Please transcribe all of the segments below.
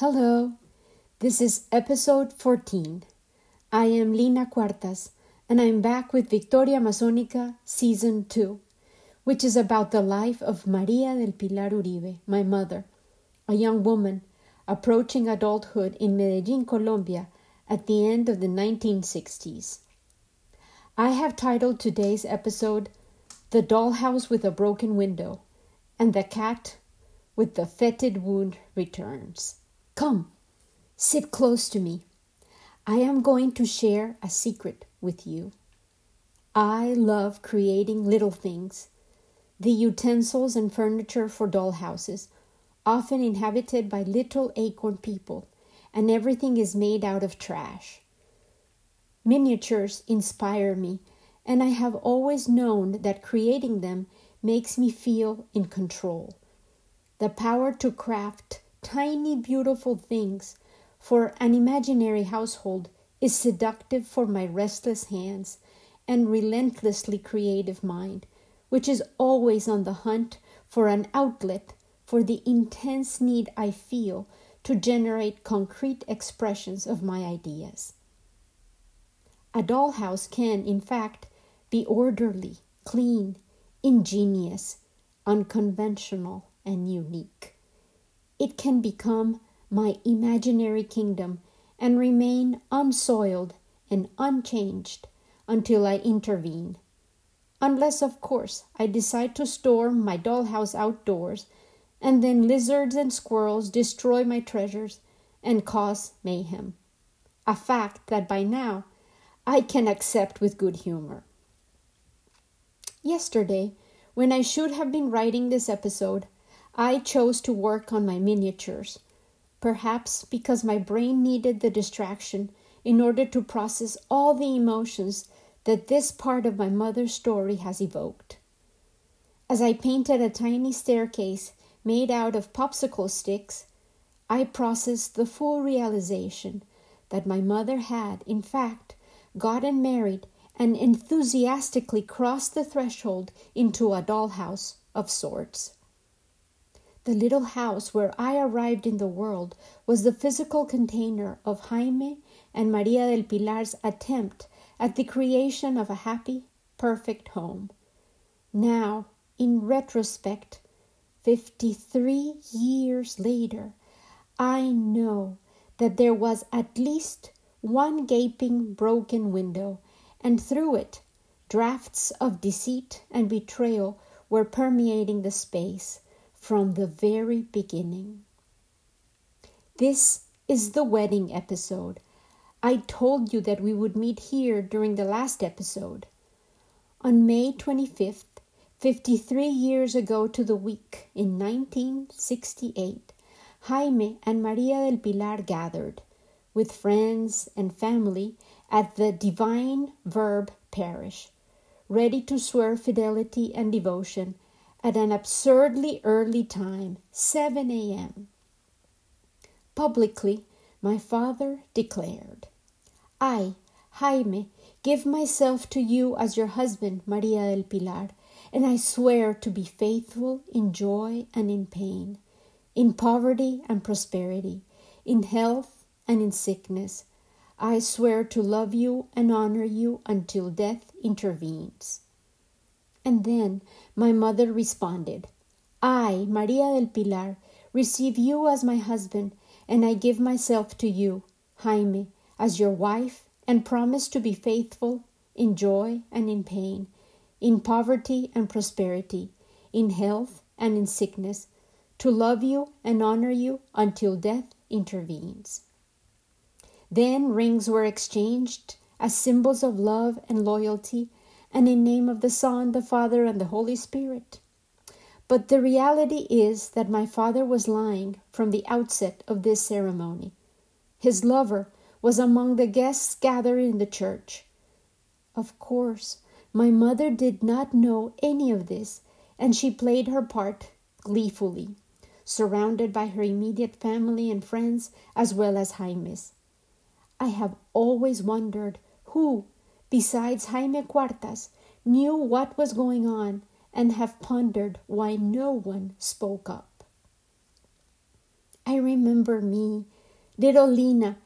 Hello, this is episode 14. I am Lina Cuartas, and I'm back with Victoria Amazonica Season 2, which is about the life of Maria del Pilar Uribe, my mother, a young woman approaching adulthood in Medellin, Colombia at the end of the 1960s. I have titled today's episode The Dollhouse with a Broken Window and the Cat with the Fetid Wound Returns. Come, sit close to me. I am going to share a secret with you. I love creating little things, the utensils and furniture for dollhouses, often inhabited by little acorn people, and everything is made out of trash. Miniatures inspire me, and I have always known that creating them makes me feel in control. The power to craft tiny, beautiful things for an imaginary household is seductive for my restless hands and relentlessly creative mind, which is always on the hunt for an outlet for the intense need I feel to generate concrete expressions of my ideas. A dollhouse can, in fact, be orderly, clean, ingenious, unconventional, and unique it can become my imaginary kingdom and remain unsoiled and unchanged until I intervene. Unless, of course, I decide to store my dollhouse outdoors and then lizards and squirrels destroy my treasures and cause mayhem. A fact that by now I can accept with good humor. Yesterday, when I should have been writing this episode, I chose to work on my miniatures, perhaps because my brain needed the distraction in order to process all the emotions that this part of my mother's story has evoked. As I painted a tiny staircase made out of popsicle sticks, I processed the full realization that my mother had, in fact, gotten married and enthusiastically crossed the threshold into a dollhouse of sorts. The little house where I arrived in the world was the physical container of Jaime and Maria del Pilar's attempt at the creation of a happy, perfect home. Now, in retrospect, 53 years later, I know that there was at least one gaping, broken window, and through it, drafts of deceit and betrayal were permeating the space from the very beginning. This is the wedding episode. I told you that we would meet here during the last episode. On May 25th, 53 years ago to the week, in 1968, Jaime and Maria del Pilar gathered, with friends and family, at the Divine Verb Parish, ready to swear fidelity and devotion at an absurdly early time, 7 a.m. Publicly, my father declared, I, Jaime, give myself to you as your husband, Maria del Pilar, and I swear to be faithful in joy and in pain, in poverty and prosperity, in health and in sickness. I swear to love you and honor you until death intervenes. And then my mother responded, I, Maria del Pilar, receive you as my husband, and I give myself to you, Jaime, as your wife, and promise to be faithful in joy and in pain, in poverty and prosperity, in health and in sickness, to love you and honor you until death intervenes. Then rings were exchanged as symbols of love and loyalty and in name of the Son, the Father, and the Holy Spirit. But the reality is that my father was lying from the outset of this ceremony. His lover was among the guests gathered in the church. Of course, my mother did not know any of this, and she played her part gleefully, surrounded by her immediate family and friends as well as Jaime's. I have always wondered who besides Jaime Cuartas, knew what was going on and have pondered why no one spoke up. I remember me, little Lina,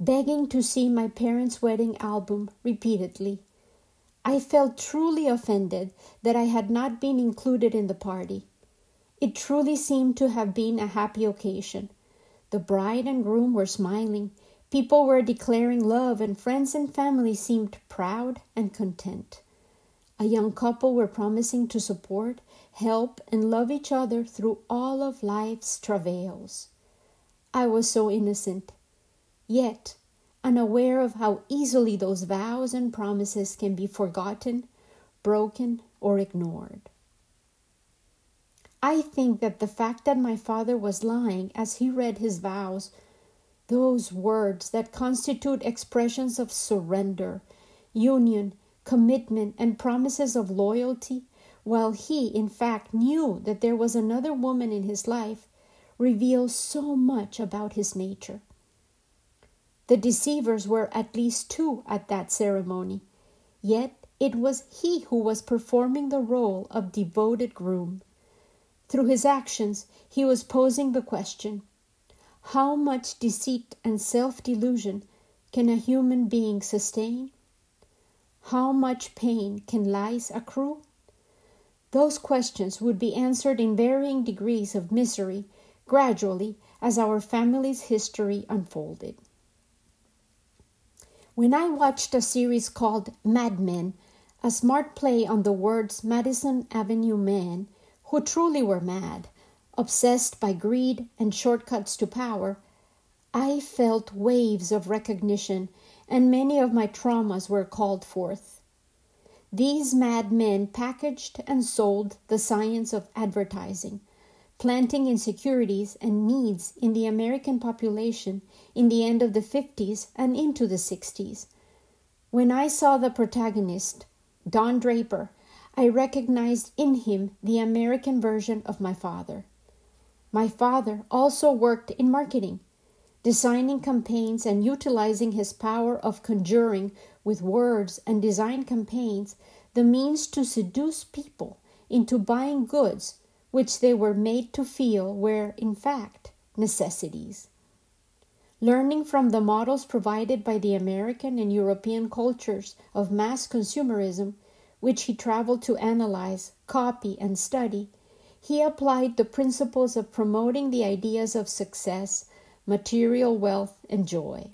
begging to see my parents' wedding album repeatedly. I felt truly offended that I had not been included in the party. It truly seemed to have been a happy occasion. The bride and groom were smiling, people were declaring love, and friends and family seemed proud and content. A young couple were promising to support, help, and love each other through all of life's travails. I was so innocent, yet unaware of how easily those vows and promises can be forgotten, broken, or ignored. I think that the fact that my father was lying as he read his vows, those words that constitute expressions of surrender, union, commitment, and promises of loyalty, while he, in fact, knew that there was another woman in his life, reveal so much about his nature. The deceivers were at least two at that ceremony, yet it was he who was performing the role of devoted groom. Through his actions, he was posing the question How much deceit and self delusion can a human being sustain? How much pain can lies accrue? Those questions would be answered in varying degrees of misery gradually as our family's history unfolded. When I watched a series called Mad Men, a smart play on the words Madison Avenue men, who truly were mad, obsessed by greed and shortcuts to power, I felt waves of recognition and many of my traumas were called forth. These madmen packaged and sold the science of advertising planting insecurities and needs in the American population in the end of the 50s and into the 60s. When I saw the protagonist, Don Draper, I recognized in him the American version of my father. My father also worked in marketing, designing campaigns and utilizing his power of conjuring with words and design campaigns the means to seduce people into buying goods which they were made to feel were, in fact, necessities. Learning from the models provided by the American and European cultures of mass consumerism, which he traveled to analyze, copy, and study, he applied the principles of promoting the ideas of success, material wealth, and joy.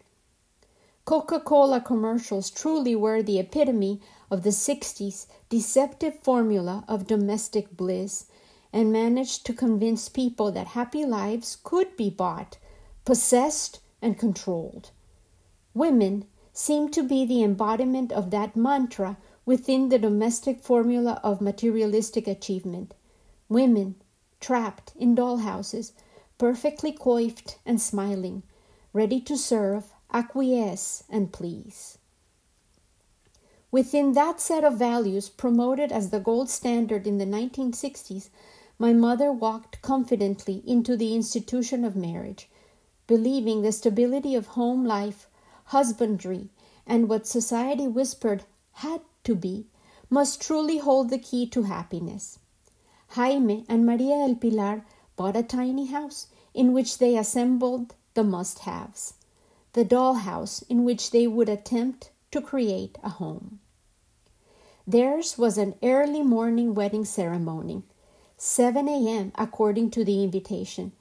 Coca Cola commercials truly were the epitome of the 60s deceptive formula of domestic bliss and managed to convince people that happy lives could be bought, possessed, and controlled. Women seem to be the embodiment of that mantra within the domestic formula of materialistic achievement. Women trapped in dollhouses, perfectly coiffed and smiling, ready to serve, acquiesce, and please. Within that set of values promoted as the gold standard in the 1960s, my mother walked confidently into the institution of marriage, believing the stability of home life, husbandry, and what society whispered had to be, must truly hold the key to happiness. Jaime and Maria del Pilar bought a tiny house in which they assembled the must haves, the doll house in which they would attempt to create a home. Theirs was an early morning wedding ceremony 7 a.m. according to the invitation.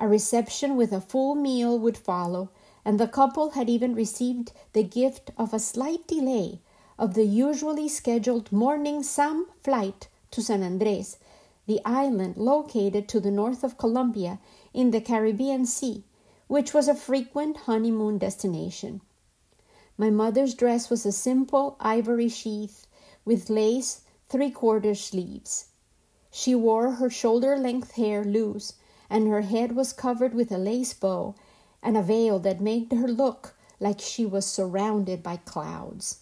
A reception with a full meal would follow, and the couple had even received the gift of a slight delay of the usually scheduled morning SAM flight to San Andres, the island located to the north of Colombia in the Caribbean Sea, which was a frequent honeymoon destination. My mother's dress was a simple ivory sheath with lace three quarter sleeves. She wore her shoulder length hair loose, and her head was covered with a lace bow and a veil that made her look like she was surrounded by clouds.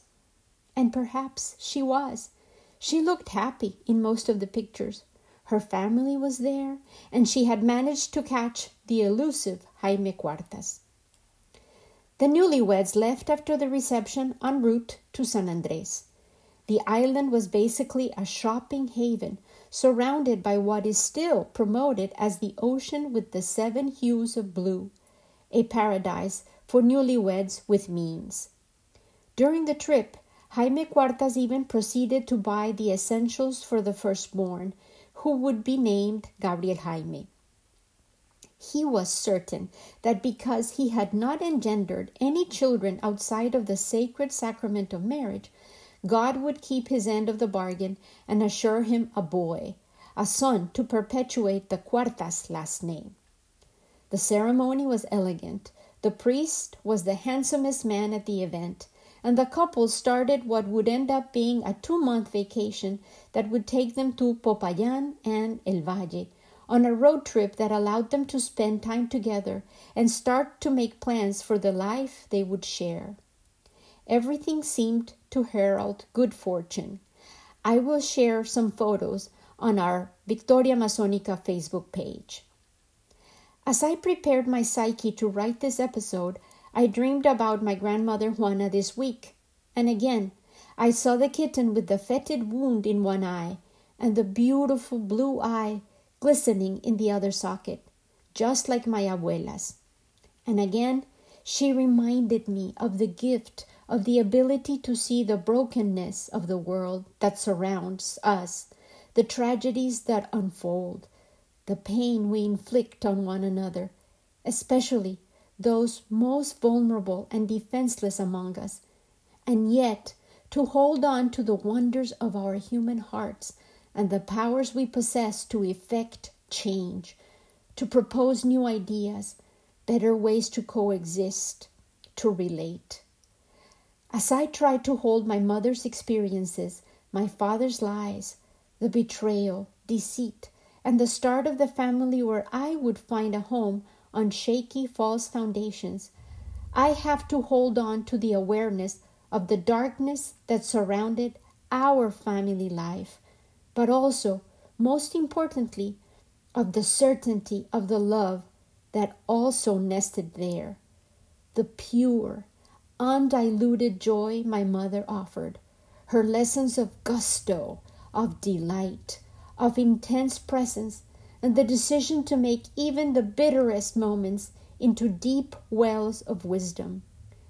And perhaps she was. She looked happy in most of the pictures. Her family was there, and she had managed to catch the elusive Jaime Cuartas. The newlyweds left after the reception en route to San Andres. The island was basically a shopping haven surrounded by what is still promoted as the ocean with the seven hues of blue, a paradise for newlyweds with means. During the trip, Jaime Cuartas even proceeded to buy the essentials for the firstborn, who would be named Gabriel Jaime. He was certain that because he had not engendered any children outside of the sacred sacrament of marriage, God would keep his end of the bargain and assure him a boy, a son to perpetuate the Cuartas last name. The ceremony was elegant. The priest was the handsomest man at the event, and the couple started what would end up being a two month vacation that would take them to Popayan and El Valle on a road trip that allowed them to spend time together and start to make plans for the life they would share. Everything seemed to herald good fortune. I will share some photos on our Victoria Amazonica Facebook page. As I prepared my psyche to write this episode, I dreamed about my grandmother Juana this week. And again, I saw the kitten with the fetid wound in one eye and the beautiful blue eye glistening in the other socket, just like my abuela's. And again, she reminded me of the gift of the ability to see the brokenness of the world that surrounds us, the tragedies that unfold, the pain we inflict on one another, especially those most vulnerable and defenseless among us, and yet to hold on to the wonders of our human hearts and the powers we possess to effect change, to propose new ideas, better ways to coexist, to relate. As I tried to hold my mother's experiences, my father's lies, the betrayal, deceit, and the start of the family where I would find a home on shaky, false foundations, I have to hold on to the awareness of the darkness that surrounded our family life but also, most importantly, of the certainty of the love that also nested there. The pure, undiluted joy my mother offered, her lessons of gusto, of delight, of intense presence, and the decision to make even the bitterest moments into deep wells of wisdom,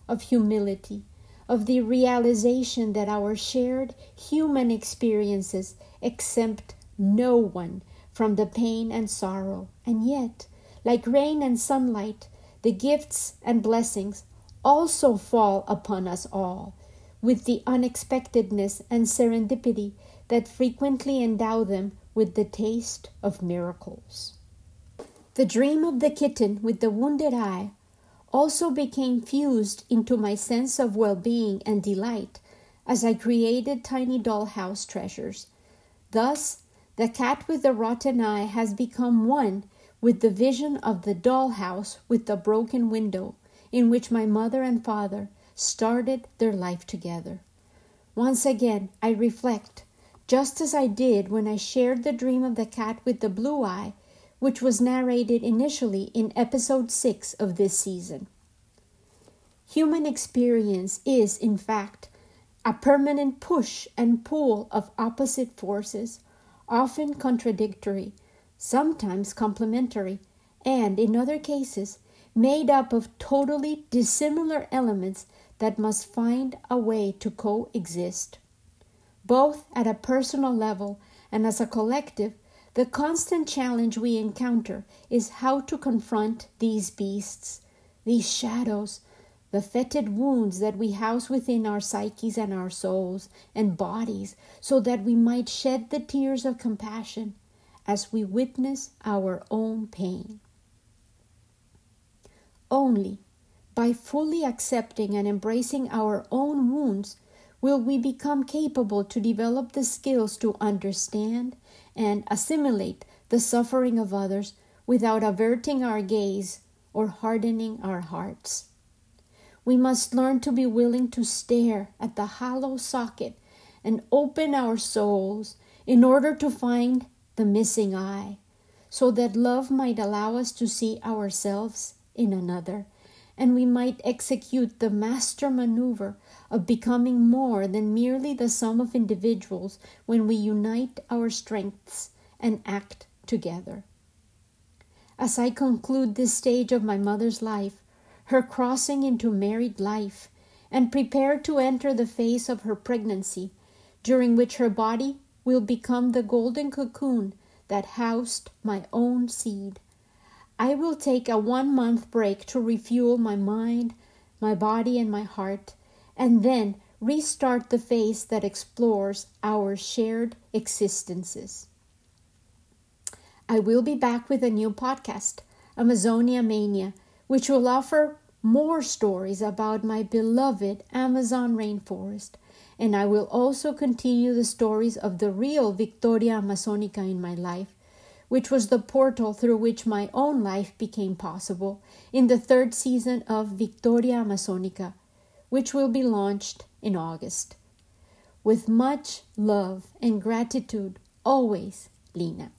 of humility, of the realization that our shared human experiences exempt no one from the pain and sorrow, and yet, like rain and sunlight, the gifts and blessings also fall upon us all, with the unexpectedness and serendipity that frequently endow them with the taste of miracles. The dream of the kitten with the wounded eye also became fused into my sense of well being and delight as I created tiny dollhouse treasures Thus, the cat with the rotten eye has become one with the vision of the doll house with the broken window in which my mother and father started their life together. Once again, I reflect, just as I did when I shared the dream of the cat with the blue eye, which was narrated initially in episode 6 of this season. Human experience is, in fact, a permanent push and pull of opposite forces, often contradictory, sometimes complementary, and in other cases, made up of totally dissimilar elements that must find a way to coexist. Both at a personal level and as a collective, the constant challenge we encounter is how to confront these beasts, these shadows, the fetid wounds that we house within our psyches and our souls and bodies, so that we might shed the tears of compassion as we witness our own pain. Only by fully accepting and embracing our own wounds will we become capable to develop the skills to understand and assimilate the suffering of others without averting our gaze or hardening our hearts. We must learn to be willing to stare at the hollow socket and open our souls in order to find the missing eye, so that love might allow us to see ourselves in another and we might execute the master maneuver of becoming more than merely the sum of individuals when we unite our strengths and act together. As I conclude this stage of my mother's life, her crossing into married life, and prepare to enter the phase of her pregnancy, during which her body will become the golden cocoon that housed my own seed. I will take a one month break to refuel my mind, my body, and my heart, and then restart the phase that explores our shared existences. I will be back with a new podcast, Amazonia Mania, which will offer more stories about my beloved Amazon rainforest. And I will also continue the stories of the real Victoria Amazonica in my life, which was the portal through which my own life became possible in the third season of Victoria Amazonica, which will be launched in August. With much love and gratitude, always, Lina.